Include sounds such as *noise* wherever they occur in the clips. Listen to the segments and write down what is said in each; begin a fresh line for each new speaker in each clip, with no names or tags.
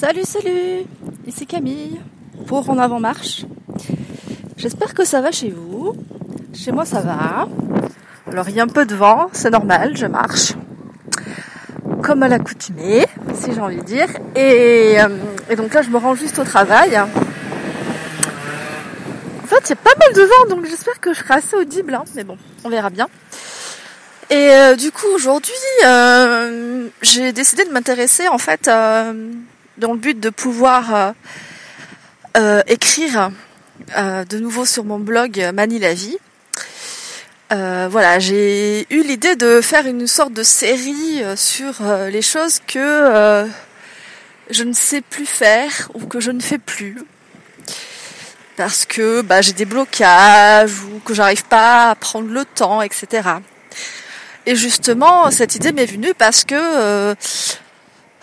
Salut, salut Ici Camille pour En Avant Marche. J'espère que ça va chez vous. Chez moi, ça va. Alors, il y a un peu de vent, c'est normal, je marche. Comme à l'accoutumée, si j'ai envie de dire. Et, euh, donc là, je me rends juste au travail. En fait, il y a pas mal de vent, donc j'espère que je serai assez audible. Hein. Mais bon, on verra bien. Et euh, du coup, aujourd'hui, euh, j'ai décidé de m'intéresser en fait dans le but de pouvoir euh, euh, écrire euh, de nouveau sur mon blog Manie la vie. voilà, j'ai eu l'idée de faire une sorte de série sur les choses que je ne sais plus faire ou que je ne fais plus parce que bah, j'ai des blocages ou que j'arrive pas à prendre le temps, etc. Et justement, cette idée m'est venue parce que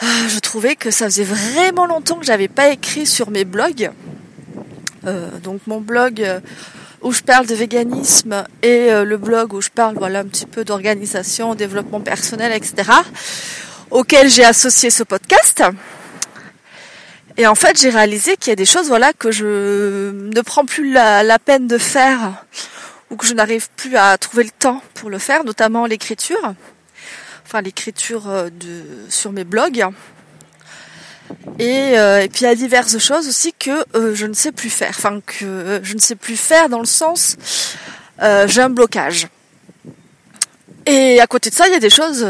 je trouvais que ça faisait vraiment longtemps que j'avais pas écrit sur mes blogs. Euh, donc mon blog euh, où je parle de véganisme et euh, le blog où je parle voilà un petit peu d'organisation, développement personnel, etc. auquel j'ai associé ce podcast. Et en fait, j'ai réalisé qu'il y a des choses voilà que je ne prends plus la peine de faire ou que je n'arrive plus à trouver le temps pour le faire, notamment l'écriture enfin l'écriture euh, de sur mes blogs. Et, euh, et puis il y a diverses choses aussi que euh, je ne sais plus faire. Enfin que euh, je ne sais plus faire dans le sens j'ai un blocage. Et à côté de ça, il y a des choses.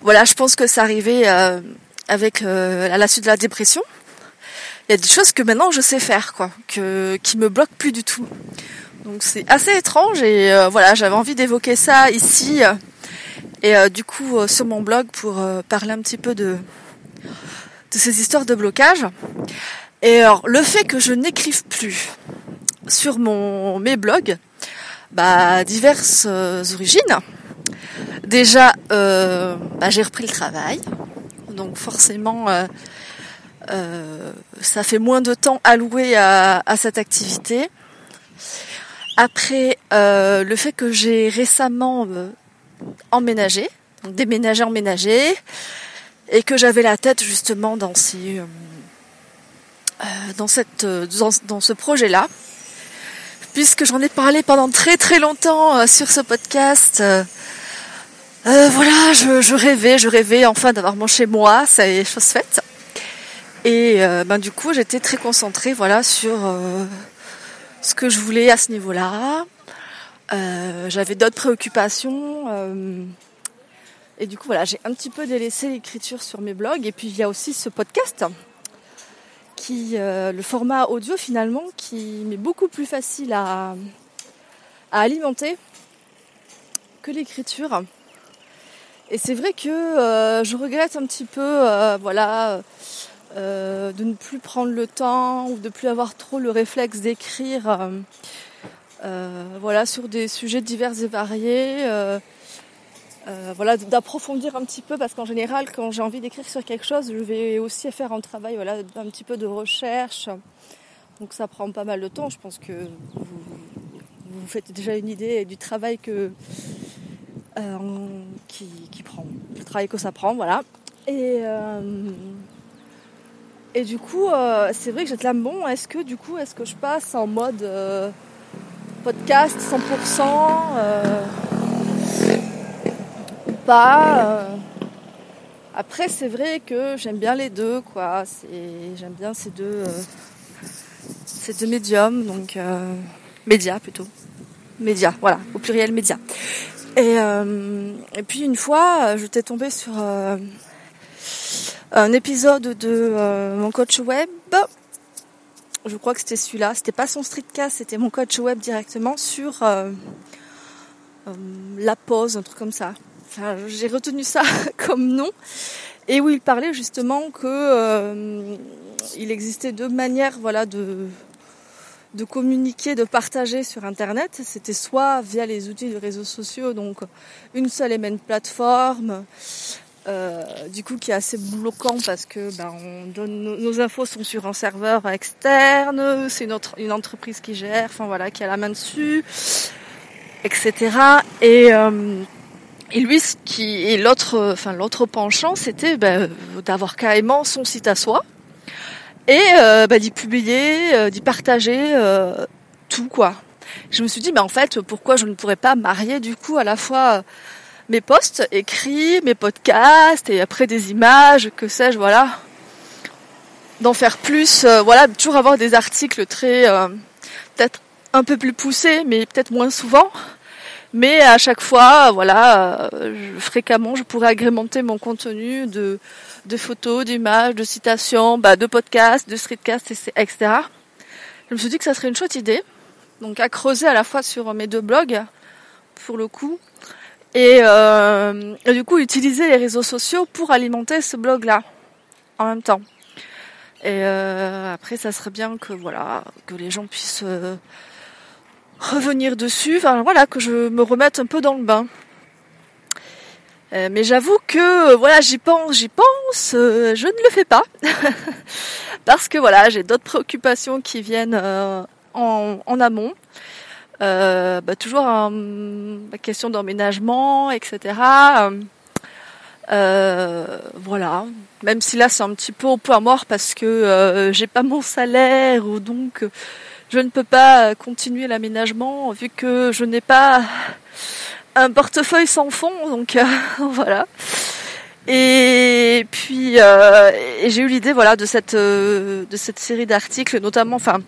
voilà, je pense que c'est arrivé avec à la suite de la dépression. Il y a des choses que maintenant je sais faire, quoi, que qui me bloquent plus du tout. Donc c'est assez étrange et voilà, j'avais envie d'évoquer ça ici et euh, du coup, euh, sur mon blog, pour euh, parler un petit peu de, de ces histoires de blocage. Et alors, le fait que je n'écrive plus sur mon, mes blogs, bah, diverses origines. Déjà, bah, j'ai repris le travail, donc forcément, ça fait moins de temps alloué à, à cette activité. Après, le fait que j'ai récemment déménager, emménager, et que j'avais la tête justement dans ces, euh, euh dans cette, euh, dans, ce projet-là, puisque j'en ai parlé pendant très très longtemps sur ce podcast. Voilà, je, je, rêvais, je rêvais enfin d'avoir mon chez moi, ça est chose faite. Et ben du coup, j'étais très concentrée, voilà, sur ce que je voulais à ce niveau-là. Euh, j'avais d'autres préoccupations. Euh, et du coup, voilà, j'ai un petit peu délaissé l'écriture sur mes blogs. Et puis, il y a aussi ce podcast, qui, euh, le format audio finalement, qui m'est beaucoup plus facile à, à alimenter que l'écriture. Et c'est vrai que je regrette un petit peu, voilà, de ne plus prendre le temps ou de plus avoir trop le réflexe d'écrire voilà, sur des sujets divers et variés. Euh, euh, voilà, d'approfondir un petit peu parce qu'en général, quand j'ai envie d'écrire sur quelque chose, je vais aussi faire un travail, voilà, un petit peu de recherche. Donc ça prend pas mal de temps. Je pense que vous, vous faites déjà une idée du travail que euh, qui, prend, que ça prend, voilà. Et euh, du coup, euh, c'est vrai que j'étais là, bon, est-ce que du coup, est-ce que je passe en mode podcast 100% euh, ou pas. Euh. Après, c'est vrai que j'aime bien les deux, quoi. J'aime bien ces deux, euh, ces deux médiums, donc médias plutôt. Médias, voilà, au pluriel médias. Et, et puis une fois, j'étais tombée sur un épisode de mon coach web je crois que c'était celui-là. C'était pas son streetcast, c'était mon coach web directement sur euh, euh, la pause, un truc comme ça. Enfin, j'ai retenu ça *laughs* comme nom. Et où il parlait justement que euh, il existait deux manières, voilà, de de communiquer, de partager sur Internet. C'était soit via les outils de réseaux sociaux, donc une seule et même plateforme, euh, du coup qui est assez bloquant parce que ben, on donne nos, infos sont sur un serveur externe, c'est une, une entreprise qui gère, enfin voilà, qui a la main dessus, etc. Et, euh, et lui, ce qui et l'autre, enfin l'autre penchant, c'était ben, d'avoir carrément son site à soi, et bah, d'y publier, d'y partager tout quoi. Je me suis dit, mais en fait, pourquoi je ne pourrais pas marier du coup à la fois mes posts écrits, mes podcasts et après des images, que sais-je, voilà, d'en faire plus, voilà, toujours avoir des articles très peut-être un peu plus poussés, mais peut-être moins souvent. Mais à chaque fois, voilà, fréquemment, je pourrais agrémenter mon contenu de, de photos, d'images, de citations, bah, de podcasts, de streetcasts, etc. Je me suis dit que ça serait une chouette idée. Donc à creuser à la fois sur mes deux blogs, pour le coup, et, euh, du coup utiliser les réseaux sociaux pour alimenter ce blog-là en même temps. Et euh, après, ça serait bien que voilà, que les gens puissent euh, revenir dessus. Enfin voilà, que je me remette un peu dans le bain. Euh, mais j'avoue que euh, voilà, j'y pense, j'y pense, euh, je ne le fais pas *laughs* parce que voilà, j'ai d'autres préoccupations qui viennent en, en, amont. Bah, toujours la question d'emménagement, etc. voilà, même si là c'est un petit peu au point mort parce que j'ai pas mon salaire ou donc je ne peux pas continuer l'aménagement vu que je n'ai pas un portefeuille sans fond, donc euh, *laughs* voilà. Et puis euh, j'ai eu l'idée voilà de cette euh, de cette série d'articles, notamment enfin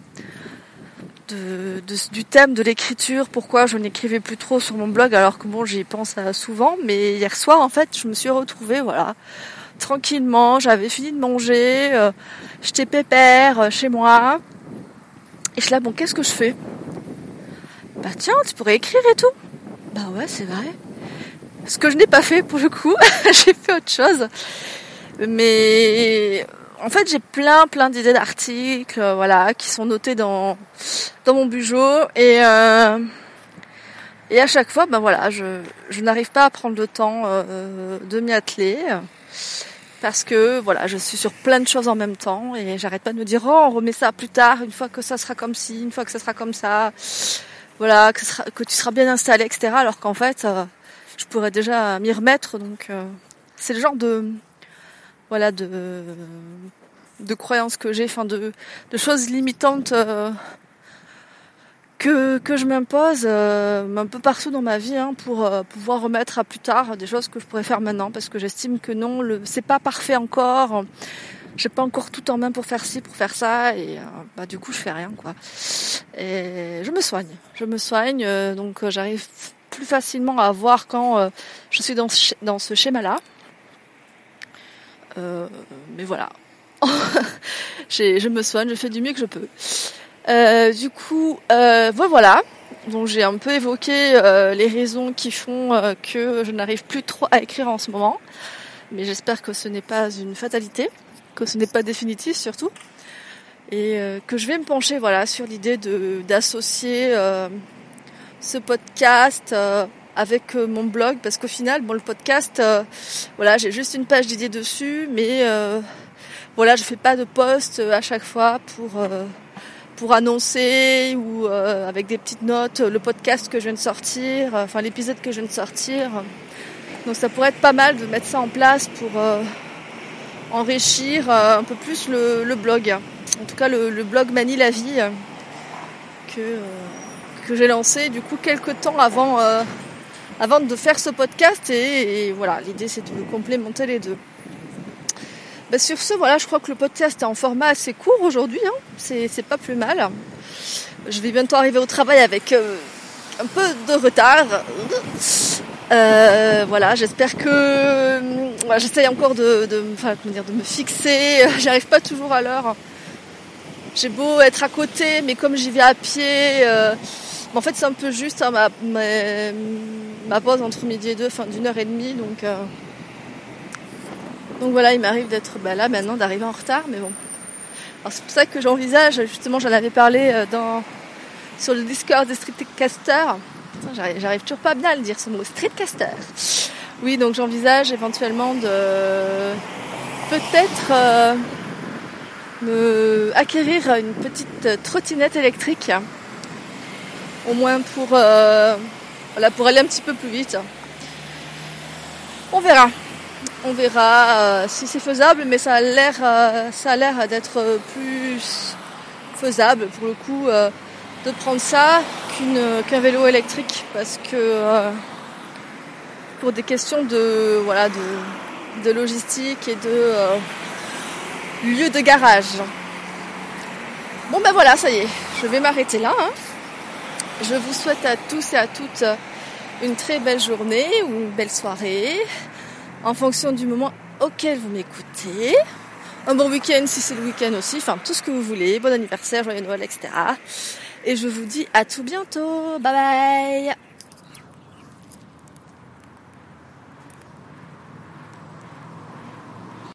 de, du thème de l'écriture, pourquoi je n'écrivais plus trop sur mon blog alors que bon j'y pense souvent, mais hier soir en fait je me suis retrouvée voilà tranquillement, j'avais fini de manger, j'étais pépère chez moi, et je suis là, bon, qu'est-ce que je fais? Bah tiens, tu pourrais écrire et tout. Bah ouais, c'est vrai. Ce que je n'ai pas fait pour le coup, *laughs* j'ai fait autre chose. Mais en fait, j'ai plein, plein d'idées d'articles, voilà, qui sont notés dans dans mon bureau et euh, et à chaque fois, ben voilà, je je n'arrive pas à prendre le temps euh, de m'y atteler parce que voilà, je suis sur plein de choses en même temps et j'arrête pas de me dire oh on remet ça plus tard, une fois que ça sera comme ci, une fois que ça sera comme ça, voilà, que, tu seras bien installé, etc. Alors qu'en fait, euh, je pourrais déjà m'y remettre. Donc euh, c'est le genre de voilà de de croyances que j'ai, enfin de, de choses limitantes euh, que, que je m'impose euh, un peu partout dans ma vie hein, pour euh, pouvoir remettre à plus tard des choses que je pourrais faire maintenant parce que j'estime que non, le c'est pas parfait encore. J'ai pas encore tout en main pour faire ci, pour faire ça et euh, bah du coup je fais rien quoi. Et je me soigne, je me soigne donc j'arrive plus facilement à voir quand je suis dans ce, dans ce schéma-là. Mais voilà, *laughs* je me soigne, je fais du mieux que je peux. Euh, du coup, euh, voilà. Donc j'ai un peu évoqué euh, les raisons qui font euh, que je n'arrive plus trop à écrire en ce moment. Mais j'espère que ce n'est pas une fatalité, que ce n'est pas définitif surtout. Et que je vais me pencher voilà sur l'idée d'associer ce podcast avec mon blog parce qu'au final bon le podcast voilà j'ai juste une page d'idées dessus mais voilà je fais pas de post à chaque fois pour annoncer ou euh, avec des petites notes le podcast que je viens de sortir, euh, enfin l'épisode que je viens de sortir. Donc ça pourrait être pas mal de mettre ça en place pour euh, enrichir un peu plus le, blog. En tout cas le, blog Manie la vie que, que j'ai lancé du coup quelques temps avant, avant de faire ce podcast et voilà l'idée c'est de complémenter les deux. Bah, sur ce, voilà, je crois que le podcast est en format assez court aujourd'hui. Hein. C'est, pas plus mal. Je vais bientôt arriver au travail avec euh, un peu de retard. Euh, voilà, j'espère que j'essaye encore de, de, dire, de me fixer. *laughs* J'arrive pas toujours à l'heure. J'ai beau être à côté, mais comme j'y vais à pied, euh, en fait c'est un peu juste hein, ma, pause entre midi et deux, enfin d'une heure et demie, donc donc voilà, il m'arrive d'être bah, là maintenant, d'arriver en retard, mais bon. c'est pour ça que j'envisage, justement, j'en avais parlé euh, dans, sur le Discord des streetcasters. J'arrive toujours pas bien à le dire ce mot, streetcaster. Oui, donc j'envisage éventuellement de peut-être euh, me acquérir une petite trottinette électrique, au moins pour, euh, voilà, pour aller un petit peu plus vite. On verra. On verra si c'est faisable, mais ça a l'air, ça a l'air d'être plus faisable pour le coup de prendre ça qu'un vélo électrique parce que pour des questions de voilà de, logistique et de euh, lieu de garage. Bon ben voilà, ça y est, je vais m'arrêter là. Hein. Je vous souhaite à tous et à toutes une très belle journée ou une belle soirée en fonction du moment auquel vous m'écoutez. Un bon week-end si c'est le week-end aussi, enfin tout ce que vous voulez, bon anniversaire, joyeux Noël, etc. Et je vous dis à tout bientôt. Bye bye